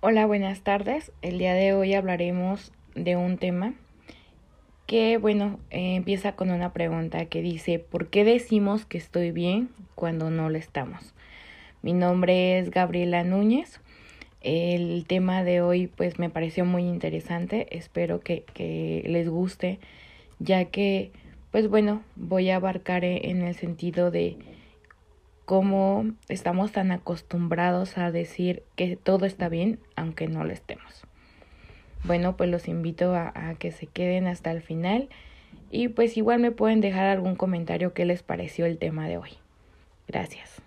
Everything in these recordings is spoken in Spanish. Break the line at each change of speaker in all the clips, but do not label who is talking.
Hola, buenas tardes. El día de hoy hablaremos de un tema que, bueno, eh, empieza con una pregunta que dice, ¿por qué decimos que estoy bien cuando no lo estamos? Mi nombre es Gabriela Núñez. El tema de hoy pues me pareció muy interesante. Espero que, que les guste, ya que, pues bueno, voy a abarcar en el sentido de cómo estamos tan acostumbrados a decir que todo está bien aunque no lo estemos. Bueno, pues los invito a, a, que se queden hasta el final y pues igual me pueden dejar algún comentario que les pareció el tema de hoy. Gracias.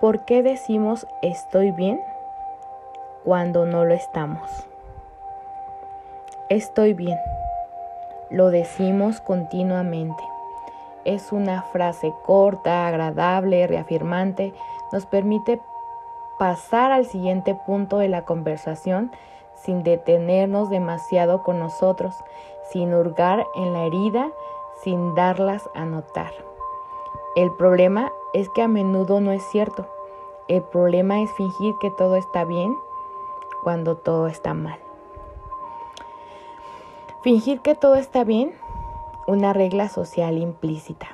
¿Por qué decimos estoy bien cuando no lo estamos? Estoy bien. Lo decimos continuamente. Es una frase corta, agradable, reafirmante. Nos permite pasar al siguiente punto de la conversación sin detenernos demasiado con nosotros, sin hurgar en la herida, sin darlas a notar. El problema es que a menudo no es cierto. El problema es fingir que todo está bien cuando todo está mal. Fingir que todo está bien, una regla social implícita.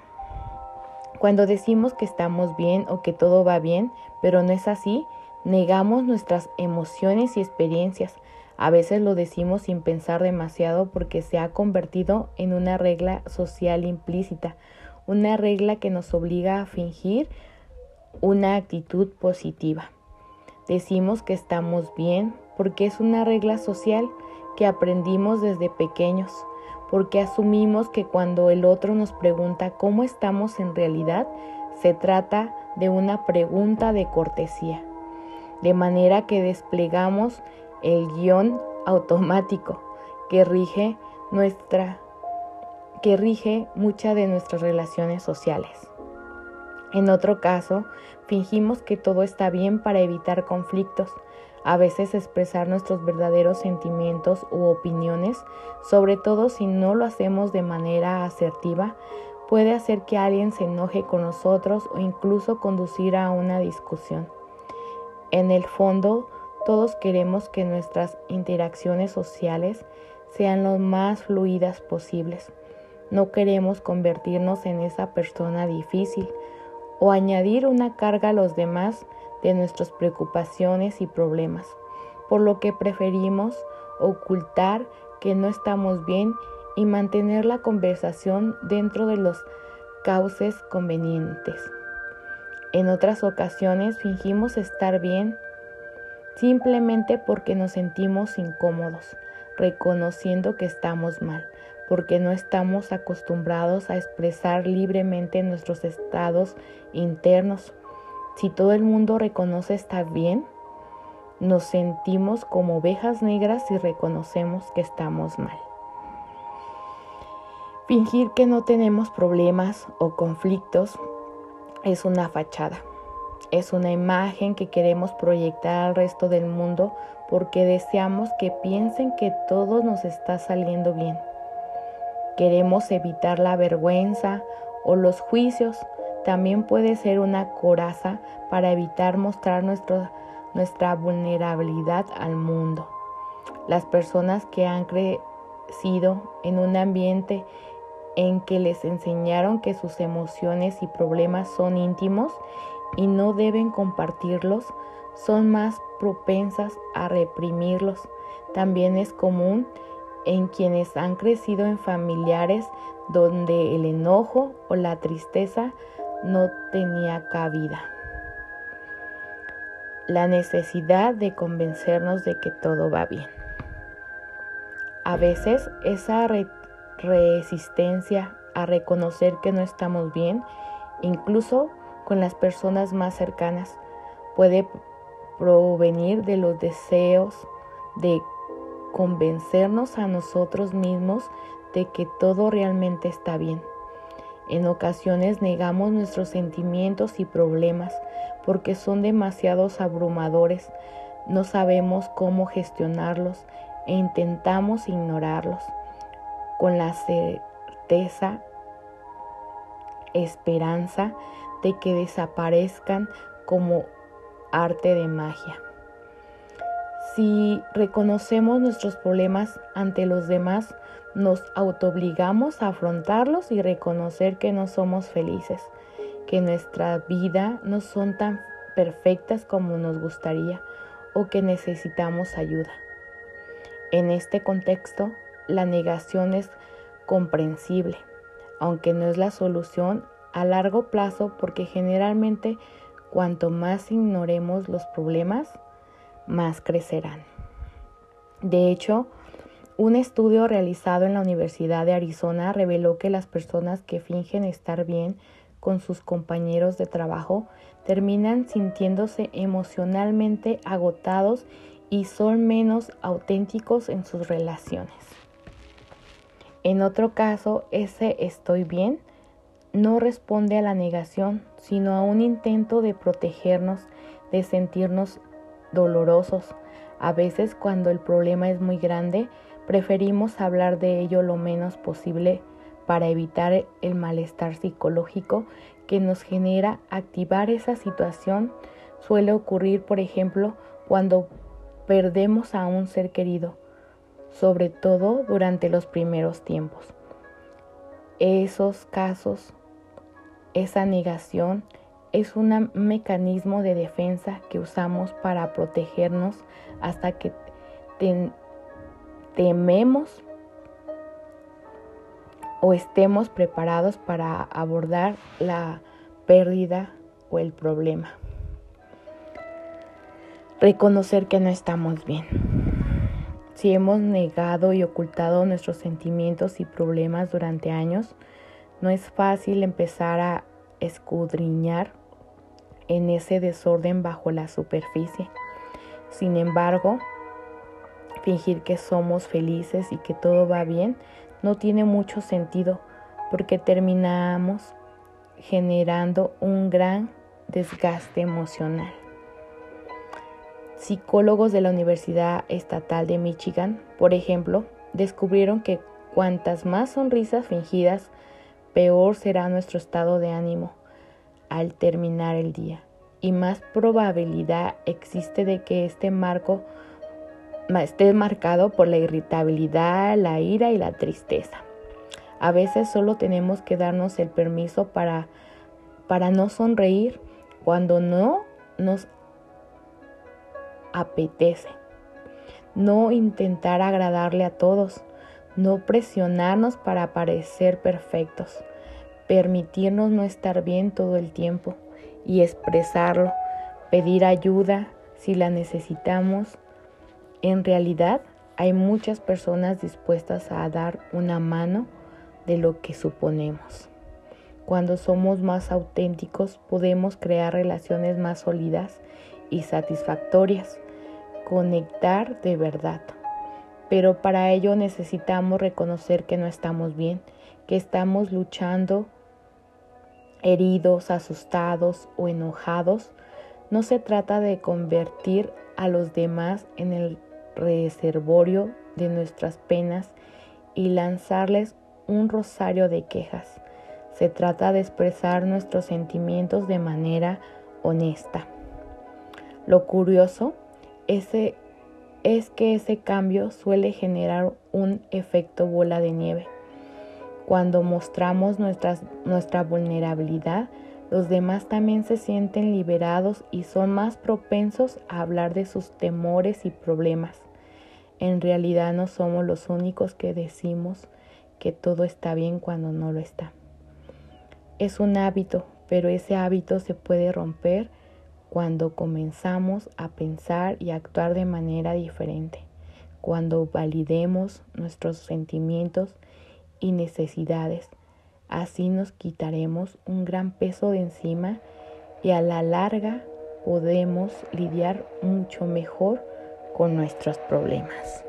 Cuando decimos que estamos bien o que todo va bien, pero no es así, negamos nuestras emociones y experiencias. A veces lo decimos sin pensar demasiado porque se ha convertido en una regla social implícita, una regla que nos obliga a fingir una actitud positiva. Decimos que estamos bien porque es una regla social que aprendimos desde pequeños, porque asumimos que cuando el otro nos pregunta cómo estamos en realidad, se trata de una pregunta de cortesía, de manera que desplegamos el guion automático que rige nuestra que rige muchas de nuestras relaciones sociales. En otro caso, fingimos que todo está bien para evitar conflictos, a veces expresar nuestros verdaderos sentimientos u opiniones, sobre todo si no lo hacemos de manera asertiva, puede hacer que alguien se enoje con nosotros o incluso conducir a una discusión. En el fondo, todos queremos que nuestras interacciones sociales sean lo más fluidas posibles. No queremos convertirnos en esa persona difícil o añadir una carga a los demás de nuestras preocupaciones y problemas, por lo que preferimos ocultar que no estamos bien y mantener la conversación dentro de los cauces convenientes. En otras ocasiones fingimos estar bien simplemente porque nos sentimos incómodos, reconociendo que estamos mal, porque no estamos acostumbrados a expresar libremente nuestros estados internos si todo el mundo reconoce estar bien, nos sentimos como ovejas negras y reconocemos que estamos mal. Fingir que no tenemos problemas o conflictos es una fachada. Es una imagen que queremos proyectar al resto del mundo porque deseamos que piensen que todo nos está saliendo bien. Queremos evitar la vergüenza o los juicios también puede ser una coraza para evitar mostrar nuestra vulnerabilidad al mundo. Las personas que han crecido en un ambiente en que les enseñaron que sus emociones y problemas son íntimos y no deben compartirlos, son más propensas a reprimirlos. También es común en quienes han crecido en familiares donde el enojo o la tristeza no tenía cabida. La necesidad de convencernos de que todo va bien. A veces esa resistencia a reconocer que no estamos bien, incluso con las personas más cercanas, puede provenir de los deseos de convencernos a nosotros mismos de que todo realmente está bien. En ocasiones negamos nuestros sentimientos y problemas porque son demasiados abrumadores, no sabemos cómo gestionarlos e intentamos ignorarlos con la certeza esperanza de que desaparezcan como arte de magia. Si reconocemos nuestros problemas ante los demás, nos autoobligamos a afrontarlos y reconocer que no somos felices, que nuestra vida no son tan perfectas como nos gustaría o que necesitamos ayuda. En este contexto, la negación es comprensible, aunque no es la solución a largo plazo porque generalmente cuanto más ignoremos los problemas, más crecerán. De hecho, un estudio realizado en la Universidad de Arizona reveló que las personas que fingen estar bien con sus compañeros de trabajo terminan sintiéndose emocionalmente agotados y son menos auténticos en sus relaciones. En otro caso, ese estoy bien no responde a la negación, sino a un intento de protegernos, de sentirnos dolorosos. A veces cuando el problema es muy grande, preferimos hablar de ello lo menos posible para evitar el malestar psicológico que nos genera activar esa situación. Suele ocurrir, por ejemplo, cuando perdemos a un ser querido, sobre todo durante los primeros tiempos. Esos casos, esa negación, es un mecanismo de defensa que usamos para protegernos hasta que tememos o estemos preparados para abordar la pérdida o el problema. Reconocer que no estamos bien. Si hemos negado y ocultado nuestros sentimientos y problemas durante años, no es fácil empezar a escudriñar en ese desorden bajo la superficie. Sin embargo, fingir que somos felices y que todo va bien no tiene mucho sentido porque terminamos generando un gran desgaste emocional. Psicólogos de la Universidad Estatal de Michigan, por ejemplo, descubrieron que cuantas más sonrisas fingidas, peor será nuestro estado de ánimo al terminar el día y más probabilidad existe de que este marco esté marcado por la irritabilidad, la ira y la tristeza. A veces solo tenemos que darnos el permiso para, para no sonreír cuando no nos apetece. No intentar agradarle a todos. No presionarnos para parecer perfectos permitirnos no estar bien todo el tiempo y expresarlo, pedir ayuda si la necesitamos. En realidad hay muchas personas dispuestas a dar una mano de lo que suponemos. Cuando somos más auténticos podemos crear relaciones más sólidas y satisfactorias, conectar de verdad. Pero para ello necesitamos reconocer que no estamos bien, que estamos luchando heridos, asustados o enojados, no se trata de convertir a los demás en el reservorio de nuestras penas y lanzarles un rosario de quejas. Se trata de expresar nuestros sentimientos de manera honesta. Lo curioso es que ese cambio suele generar un efecto bola de nieve. Cuando mostramos nuestra vulnerabilidad, los demás también se sienten liberados y son más propensos a hablar de sus temores y problemas. En realidad no somos los únicos que decimos que todo está bien cuando no lo está. Es un hábito, pero ese hábito se puede romper cuando comenzamos a pensar y actuar de manera diferente, cuando validemos nuestros sentimientos y necesidades. Así nos quitaremos un gran peso de encima y a la larga podemos lidiar mucho mejor con nuestros problemas.